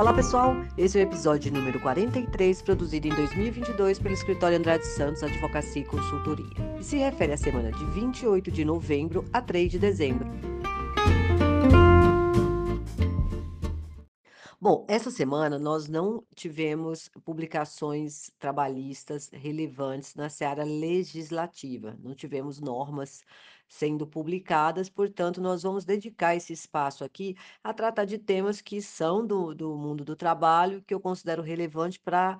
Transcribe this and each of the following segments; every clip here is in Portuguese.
Olá pessoal, esse é o episódio número 43, produzido em 2022 pelo escritório Andrade Santos Advocacia e Consultoria, e se refere à semana de 28 de novembro a 3 de dezembro. Bom, essa semana nós não tivemos publicações trabalhistas relevantes na seara legislativa, não tivemos normas sendo publicadas, portanto, nós vamos dedicar esse espaço aqui a tratar de temas que são do, do mundo do trabalho, que eu considero relevante para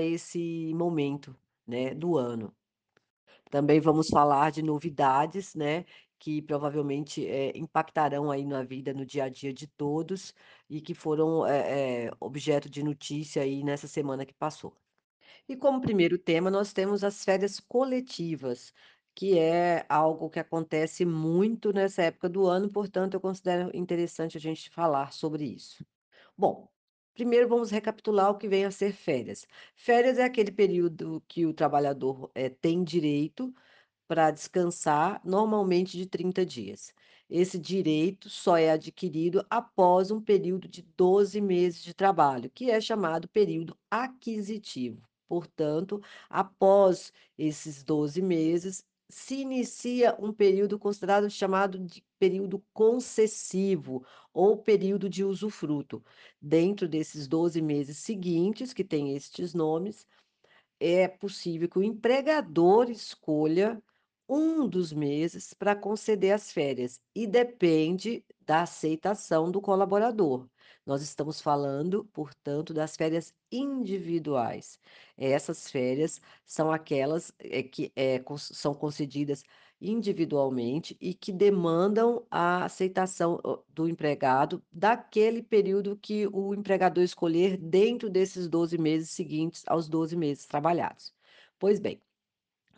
esse momento, né, do ano. Também vamos falar de novidades, né, que provavelmente, eh, impactarão aí na vida, no dia a dia de todos e que foram, eh eh, objeto de notícia aí nessa semana que passou. E como primeiro tema, nós temos as férias coletivas, que é algo que acontece muito nessa época do ano, portanto, eu considero interessante a gente falar sobre isso. Bom, primeiro vamos recapitular o que vem a ser férias. Férias é aquele período que o trabalhador, eh, tem direito para descansar, normalmente de 30 dias. Esse direito só é adquirido após um período de 12 meses de trabalho, que é chamado período aquisitivo. Portanto, após esses 12 meses, se inicia um período considerado chamado de período concessivo ou período de usufruto. Dentro desses 12 meses seguintes, que têm estes nomes, é possível que o empregador escolha um dos meses para conceder as férias e depende da aceitação do colaborador. Nós estamos falando, portanto, das férias individuais. Essas férias são aquelas eh, que eh, são concedidas individualmente e que demandam a aceitação do empregado daquele período que o empregador escolher dentro desses 12 meses seguintes aos 12 meses trabalhados. Pois bem.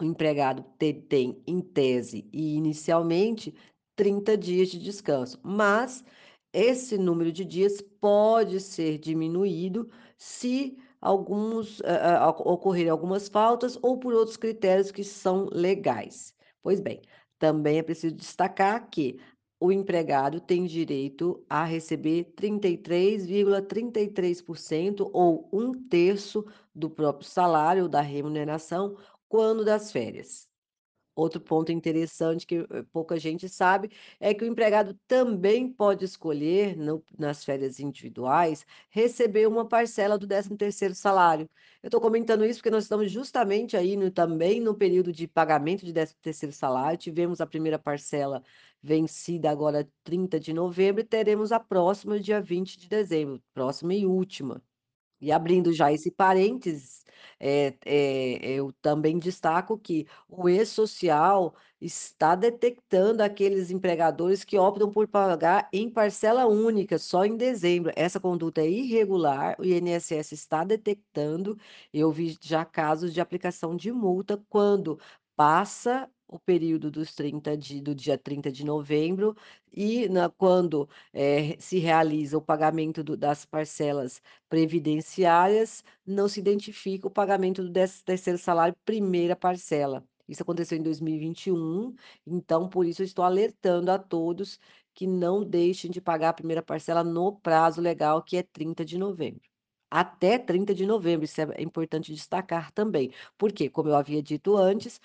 O empregado te tem, em tese e inicialmente, 30 dias de descanso, mas esse número de dias pode ser diminuído se alguns, oco ocorrerem algumas faltas ou por outros critérios que são legais. Pois bem, também é preciso destacar que o empregado tem direito a receber 33,33% ou um terço do próprio salário ou da remuneração quando das férias. Outro ponto interessante que, eh, pouca gente sabe, é que o empregado também pode escolher, no nas férias individuais, receber uma parcela do 13º salário. Eu estou comentando isso porque nós estamos justamente aí no também no período de pagamento de 13º salário, tivemos a primeira parcela vencida agora 30 de novembro e teremos a próxima dia 20 de dezembro, próxima e última. E abrindo já esse parênteses, eh eh, eu também destaco que o E-Social está detectando aqueles empregadores que optam por pagar em parcela única, só em dezembro. Essa conduta é irregular, o INSS está detectando. Eu vi já casos de aplicação de multa quando passa o período dos 30 de do dia 30 de novembro e na quando, eh, se realiza o pagamento do das parcelas previdenciárias, não se identifica o pagamento do 13º salário, primeira parcela. Isso aconteceu em 2021, então por isso eu estou alertando a todos que não deixem de pagar a primeira parcela no prazo legal, que é 30 de novembro. Até 30 de novembro, isso é é importante destacar também, porque, como eu havia dito antes,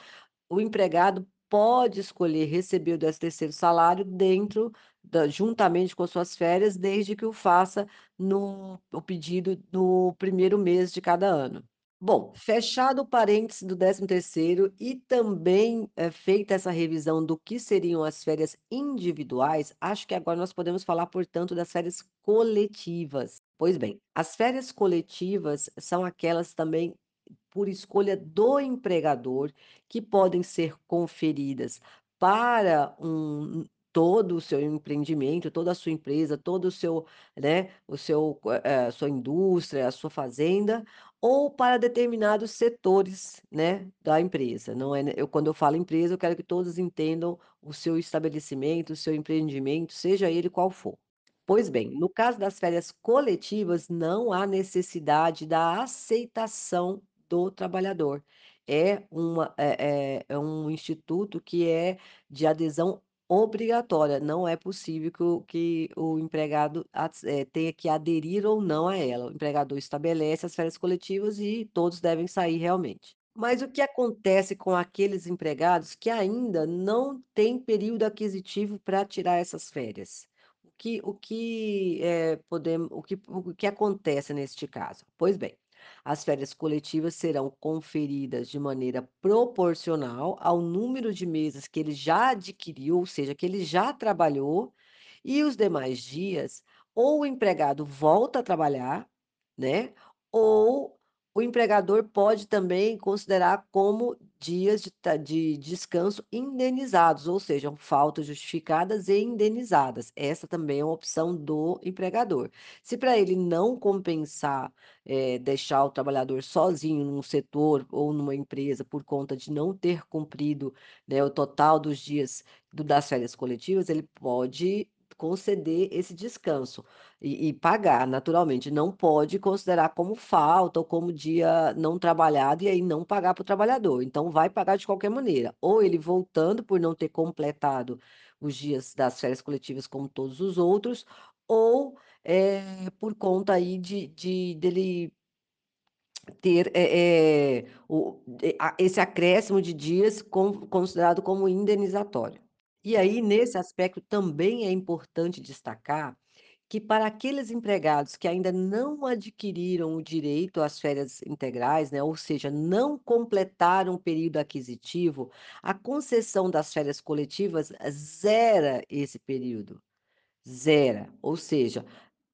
o empregado pode escolher receber o 13º salário dentro da juntamente com as suas férias, desde que o faça no o pedido no primeiro mês de cada ano. Bom, fechado o parêntese do 13º e também, eh, feita essa revisão do que seriam as férias individuais, acho que agora nós podemos falar, portanto, das férias coletivas. Pois bem, as férias coletivas são aquelas também por escolha do empregador, que podem ser conferidas para um todo o seu empreendimento, toda a sua empresa, todo o seu, né, o seu, eh, sua indústria, a sua fazenda, ou para determinados setores, né, da empresa. Não é, eu quando eu falo empresa, eu quero que todos entendam o seu estabelecimento, o seu empreendimento, seja ele qual for. Pois bem, no caso das férias coletivas, não há necessidade da aceitação do trabalhador. É uma é é é um instituto que é de adesão obrigatória, não é possível que o que o empregado eh, tenha que aderir ou não a ela. O empregador estabelece as férias coletivas e todos devem sair realmente. Mas o que acontece com aqueles empregados que ainda não têm período aquisitivo para tirar essas férias? O que o que, eh, podemos o que o que acontece neste caso? Pois bem, as férias coletivas serão conferidas de maneira proporcional ao número de meses que ele já adquiriu, ou seja, que ele já trabalhou, e os demais dias, ou o empregado volta a trabalhar, né, ou o empregador pode também considerar como dias de de descanso indenizados, ou seja, faltas justificadas e indenizadas. Essa também é uma opção do empregador. Se para ele não compensar, eh, deixar o trabalhador sozinho num setor ou numa empresa por conta de não ter cumprido, né, o total dos dias do das férias coletivas, ele pode conceder esse descanso. E e pagar, naturalmente, não pode considerar como falta ou como dia não trabalhado e aí não pagar para o trabalhador, então vai pagar de qualquer maneira, ou ele voltando por não ter completado os dias das férias coletivas como todos os outros, ou, eh, por conta aí de de dele ter, eh eh, o esse acréscimo de dias con considerado como indenizatório. E aí, nesse aspecto, também é importante destacar que para aqueles empregados que ainda não adquiriram o direito às férias integrais, né, ou seja, não completaram o período aquisitivo, a concessão das férias coletivas zera esse período, zera. Ou seja,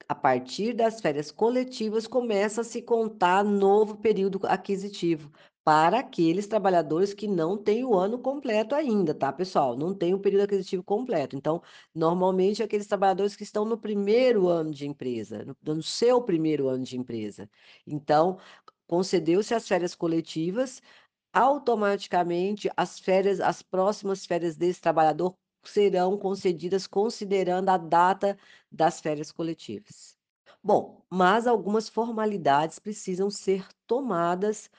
a partir das férias coletivas começa a se contar novo período aquisitivo, para aqueles trabalhadores que não têm o ano completo ainda, tá, pessoal? Não tem o período aquisitivo completo. Então, normalmente, aqueles trabalhadores que estão no primeiro ano de empresa, no no seu primeiro ano de empresa. Então, concedeu-se as férias coletivas, automaticamente as férias as próximas férias desse trabalhador serão concedidas considerando a data das férias coletivas. Bom, mas algumas formalidades precisam ser tomadas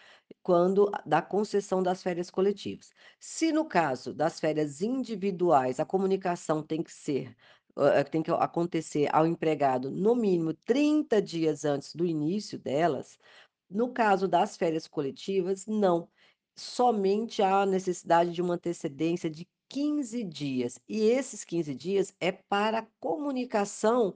quando da concessão das férias coletivas. Se no caso das férias individuais, a comunicação tem que ser hã, tem que acontecer ao empregado no mínimo 30 dias antes do início delas, no caso das férias coletivas, não. Somente há necessidade de uma antecedência de 15 dias, e esses 15 dias é para comunicação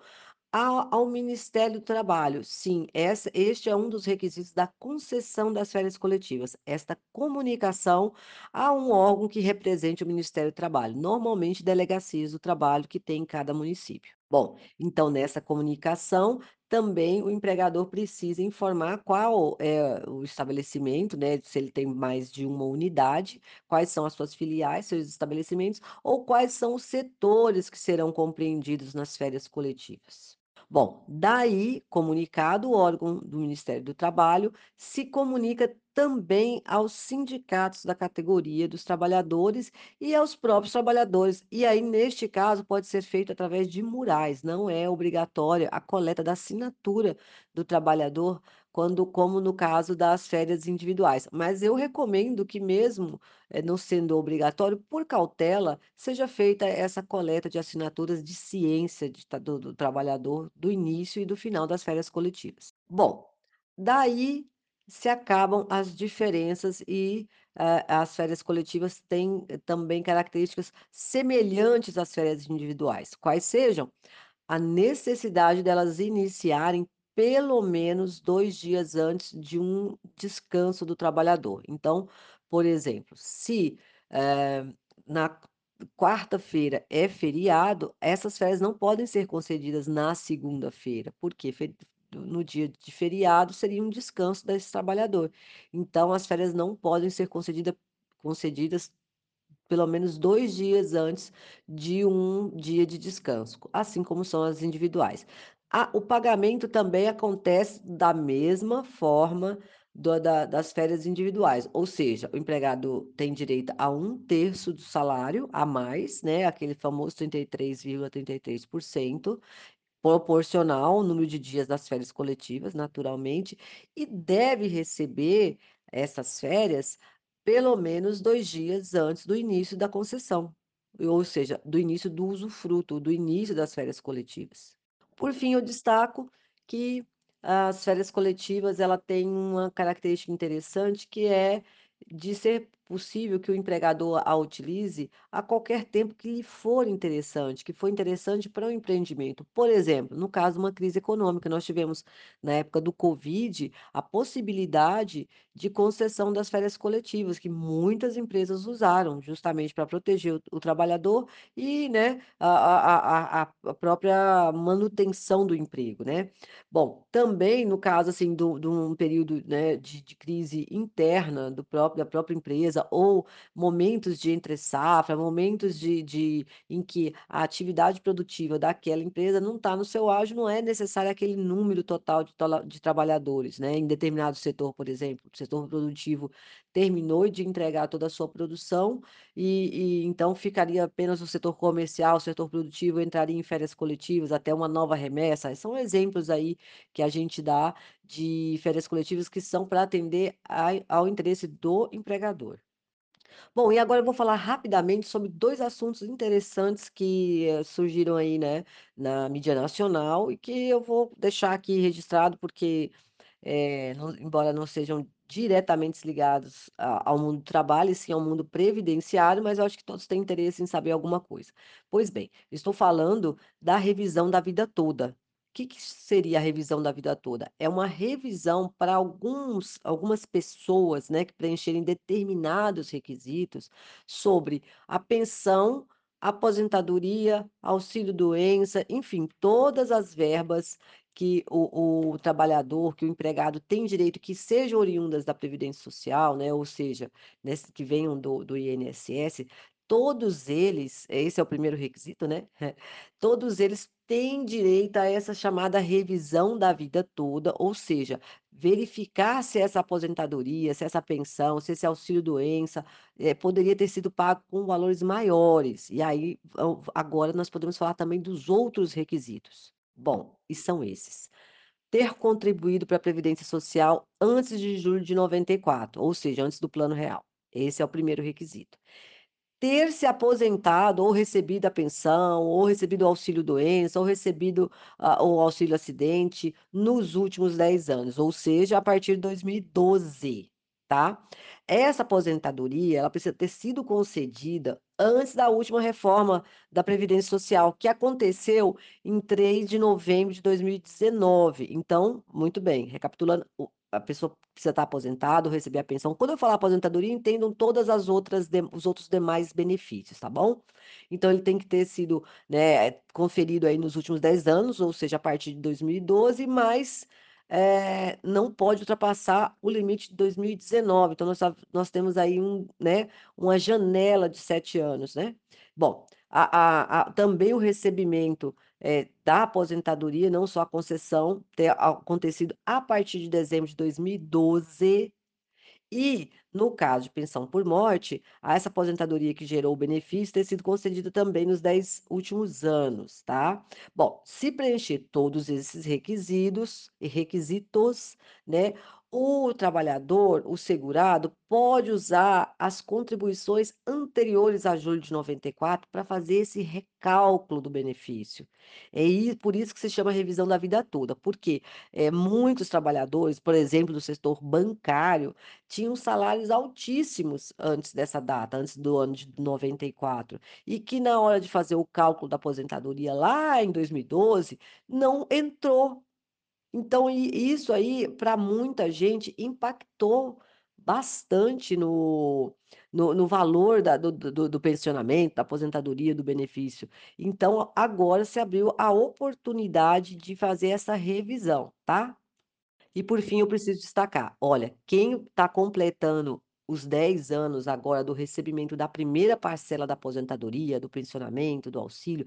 ao ao Ministério do Trabalho. Sim, essa este é um dos requisitos da concessão das férias coletivas, esta comunicação a um órgão que represente o Ministério do Trabalho, normalmente delegacias do trabalho que tem em cada município. Bom, então nessa comunicação, também o empregador precisa informar qual é o estabelecimento, né, se ele tem mais de uma unidade, quais são as suas filiais, seus estabelecimentos, ou quais são os setores que serão compreendidos nas férias coletivas. Bom, daí, comunicado, o órgão do Ministério do Trabalho se comunica também aos sindicatos da categoria dos trabalhadores e aos próprios trabalhadores. E aí, neste caso, pode ser feito através de murais, não é obrigatória a coleta da assinatura do trabalhador, quando como no caso das férias individuais. Mas eu recomendo que mesmo, eh, não sendo obrigatório, por cautela, seja feita essa coleta de assinaturas de ciência de do do trabalhador, do início e do final das férias coletivas. Bom, daí se acabam as diferenças e, eh, as férias coletivas têm também características semelhantes às férias individuais. Quais sejam? A necessidade delas iniciarem pelo menos 2 dias antes de um descanso do trabalhador. Então, por exemplo, se, eh, na quarta-feira é feriado, essas férias não podem ser concedidas na segunda-feira, porque no dia de feriado seria um descanso desse trabalhador. Então as férias não podem ser concedida concedidas pelo menos 2 dias antes de um dia de descanso, assim como são as individuais. Ah, o pagamento também acontece da mesma forma do da das férias individuais, ou seja, o empregado tem direito a 1/3 do salário a mais, né, aquele famoso 33,33%, proporcional ao número de dias das férias coletivas, naturalmente, e deve receber essas férias pelo menos 2 dias antes do início da concessão. ou seja, do início do usufruto, do início das férias coletivas. Por fim, eu destaco que as férias coletivas, ela tem uma característica interessante que é de ser possível que o empregador a utilize a qualquer tempo que lhe for interessante, que for interessante para o empreendimento. Por exemplo, no caso de uma crise econômica, nós tivemos na época do Covid a possibilidade de concessão das férias coletivas, que muitas empresas usaram justamente para proteger o, o trabalhador e, né, a, a, a, própria manutenção do emprego, né? Bom, também no caso, assim, de um período, né, de de crise interna do próprio da própria empresa ou momentos de entre safra, momentos de de em que a atividade produtiva daquela empresa não está no seu auge, não é necessário aquele número total de de trabalhadores, né, em determinado setor, por exemplo, o setor produtivo terminou de entregar toda a sua produção e e então ficaria apenas o setor comercial, o setor produtivo entraria em férias coletivas até uma nova remessa. São exemplos aí que a gente dá de férias coletivas que são para atender ai ao interesse do empregador. Bom, e agora eu vou falar rapidamente sobre 2 assuntos interessantes que, eh, surgiram aí, né, na mídia nacional e que eu vou deixar aqui registrado porque eh, não embora não sejam diretamente ligados a ao mundo do trabalho, e sim ao mundo previdenciário, mas eu acho que todos têm interesse em saber alguma coisa. Pois bem, estou falando da revisão da vida toda. Que que seria a revisão da vida toda? É uma revisão para alguns algumas pessoas, né, que preencherem determinados requisitos sobre a pensão, aposentadoria, auxílio-doença, enfim, todas as verbas que o o trabalhador, que o empregado tem direito que sejam oriundas da previdência social, né, ou seja, né, que venham do do INSS, todos eles esse é o primeiro requisito, né, todos eles têm direito a essa chamada revisão da vida toda, ou seja, verificar se essa aposentadoria, se essa pensão, se esse auxílio-doença, eh, poderia ter sido pago com valores maiores, e aí, agora nós podemos falar também dos outros requisitos. Bom, e são esses: ter contribuído para a previdência social antes de julho de 94, ou seja, antes do Plano Real. Esse é o primeiro requisito. Ter se aposentado ou recebido a pensão, ou recebido o auxílio-doença, ou recebido, ah, o auxílio-acidente nos últimos 10 anos, ou seja, a partir de 2012, tá. Essa aposentadoria, ela precisa ter sido concedida antes da última reforma da previdência social, que aconteceu em 3 de novembro de 2019. Então, muito bem, recapitulando, a pessoa precisa estar aposentada ou receber a pensão. Quando eu falar aposentadoria, entendam todas as outras os outros demais benefícios, tá bom? Então ele tem que ter sido, né, conferido aí nos últimos 10 anos, ou seja, a partir de 2012, mas, eh, não pode ultrapassar o limite de 2019. Então nós ta nós temos aí um, né, uma janela de 7 anos, né. Bom, a a a também o recebimento, eh, da aposentadoria, não só a concessão, ter acontecido a partir de dezembro de 2012 e, no caso de pensão por morte, essa aposentadoria que gerou o benefício ter sido concedida também nos 10 últimos anos, tá. Bom, se preencher todos esses requisitos requisitos, né, o trabalhador, o segurado, pode usar as contribuições anteriores a julho de 94 para fazer esse recálculo do benefício. É por isso que se chama revisão da vida toda, porque, eh, muitos trabalhadores, por exemplo, do setor bancário, tinham salários altíssimos antes dessa data, antes do ano de 94, e que na hora de fazer o cálculo da aposentadoria lá em 2012, não entrou. Então isso aí, para muita gente, impactou bastante no no no valor da do do do pensionamento, da aposentadoria, do benefício. Então agora se abriu a oportunidade de fazer essa revisão, tá? E por fim eu preciso destacar, olha, quem está completando os 10 anos agora do recebimento da primeira parcela da aposentadoria, do pensionamento, do auxílio,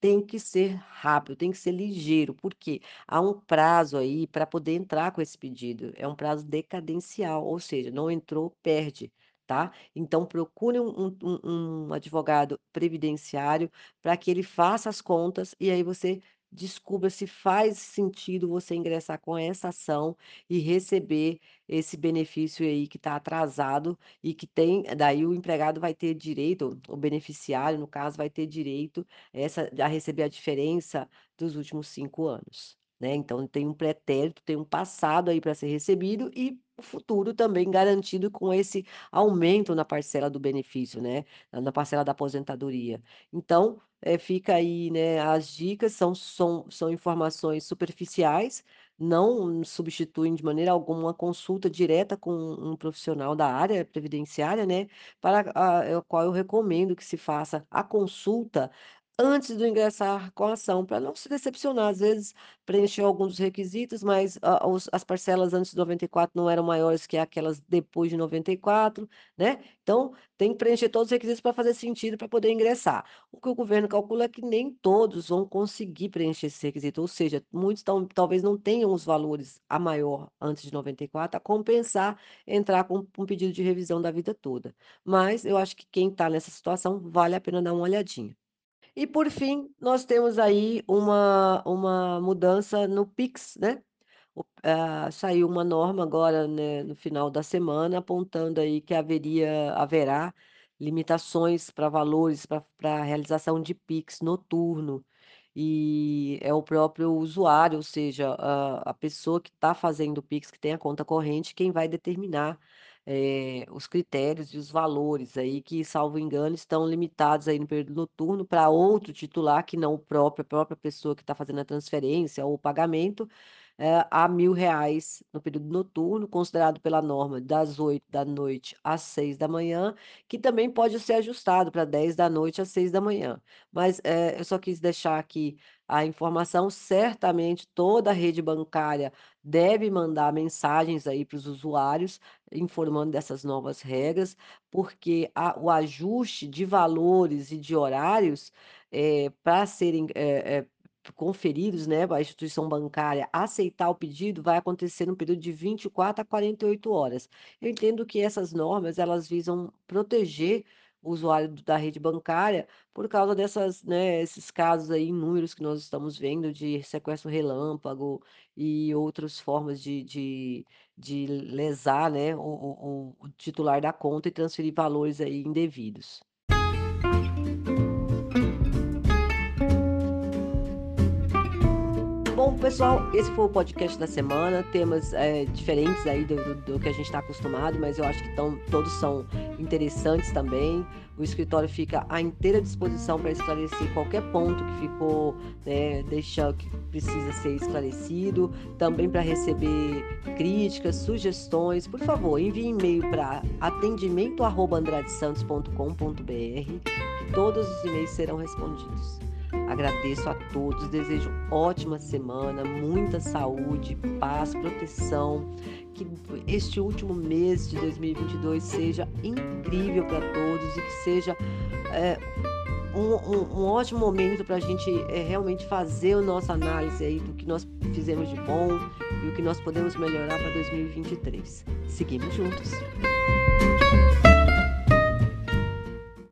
tem que ser rápido, tem que ser ligeiro, porque há um prazo aí para poder entrar com esse pedido, é um prazo decadencial, ou seja, não entrou, perde, tá. Então procure um um um advogado previdenciário para que ele faça as contas e aí você descubra se faz sentido você ingressar com essa ação e receber esse benefício aí que está atrasado e que tem daí o empregado vai ter direito, o beneficiário, no caso, vai ter direito essa a receber a diferença dos últimos 5 anos, né. Então tem um pretérito, tem um passado aí para ser recebido e o futuro também garantido com esse aumento na parcela do benefício, né, na parcela da aposentadoria. Então, eh, fica aí, né, as dicas são são são informações superficiais, não substituem de maneira alguma uma consulta direta com um profissional da área previdenciária, né, para a a qual eu recomendo que se faça a consulta antes do ingressar com a ação, para não se decepcionar. Às vezes preencheu alguns dos requisitos, mas a os as parcelas antes de 94 não eram maiores que aquelas depois de 94, né. Então tem que preencher todos os requisitos para fazer sentido para poder ingressar. O que o governo calcula é que nem todos vão conseguir preencher esse requisito, ou seja, muitos tão talvez não tenham os valores a maior antes de 94 a compensar entrar com um pedido de revisão da vida toda. Mas eu acho que quem está nessa situação vale a pena dar uma olhadinha. E por fim, nós temos aí uma uma mudança no Pix, né. Ah, saiu uma norma agora, né, no final da semana, apontando aí que haveria haverá limitações para valores para pra realização de Pix noturno. E é o próprio usuário, ou seja, a a pessoa que está fazendo o Pix, que tem a conta corrente, quem vai determinar, eh, os critérios e os valores aí que, salvo engano, estão limitados aí no período noturno para outro titular que não o próprio a própria pessoa que está fazendo a transferência ou o pagamento, eh, a R$ 1.000 no período noturno, considerado pela norma das 20h às 6h, que também pode ser ajustado para 22h às 6h. Mas, eh, eu só quis deixar aqui a informação, certamente toda a rede bancária deve mandar mensagens aí para os usuários, informando dessas novas regras, porque a o ajuste de valores e de horários, eh, para serem, eh eh, conferidos, né, a instituição bancária aceitar o pedido, vai acontecer no período de 24 a 48 horas. Eu entendo que essas normas, elas visam proteger o usuário da rede bancária, por causa dessas, né, esses casos aí inúmeros que nós estamos vendo de sequestro relâmpago e outras formas de de de lesar, né, o o o titular da conta e transferir valores aí indevidos. Bom, pessoal, esse foi o podcast da semana, temas, eh, diferentes aí do do do que a gente está acostumado, mas eu acho que estão todos são interessantes também. O escritório fica à inteira disposição para esclarecer qualquer ponto que ficou, né, deixa que precisa ser esclarecido, também para receber críticas, sugestões. Por favor, envie e-mail para atendimento@andradesantos.com.br, que todos os e-mails serão respondidos. Agradeço a todos, desejo ótima semana, muita saúde, paz, proteção, que este último mês de 2022 seja incrível para todos e que seja, eh, um um um ótimo momento para a gente, eh, realmente fazer a nossa análise aí do que nós fizemos de bom e o que nós podemos melhorar para 2023. Seguimos juntos.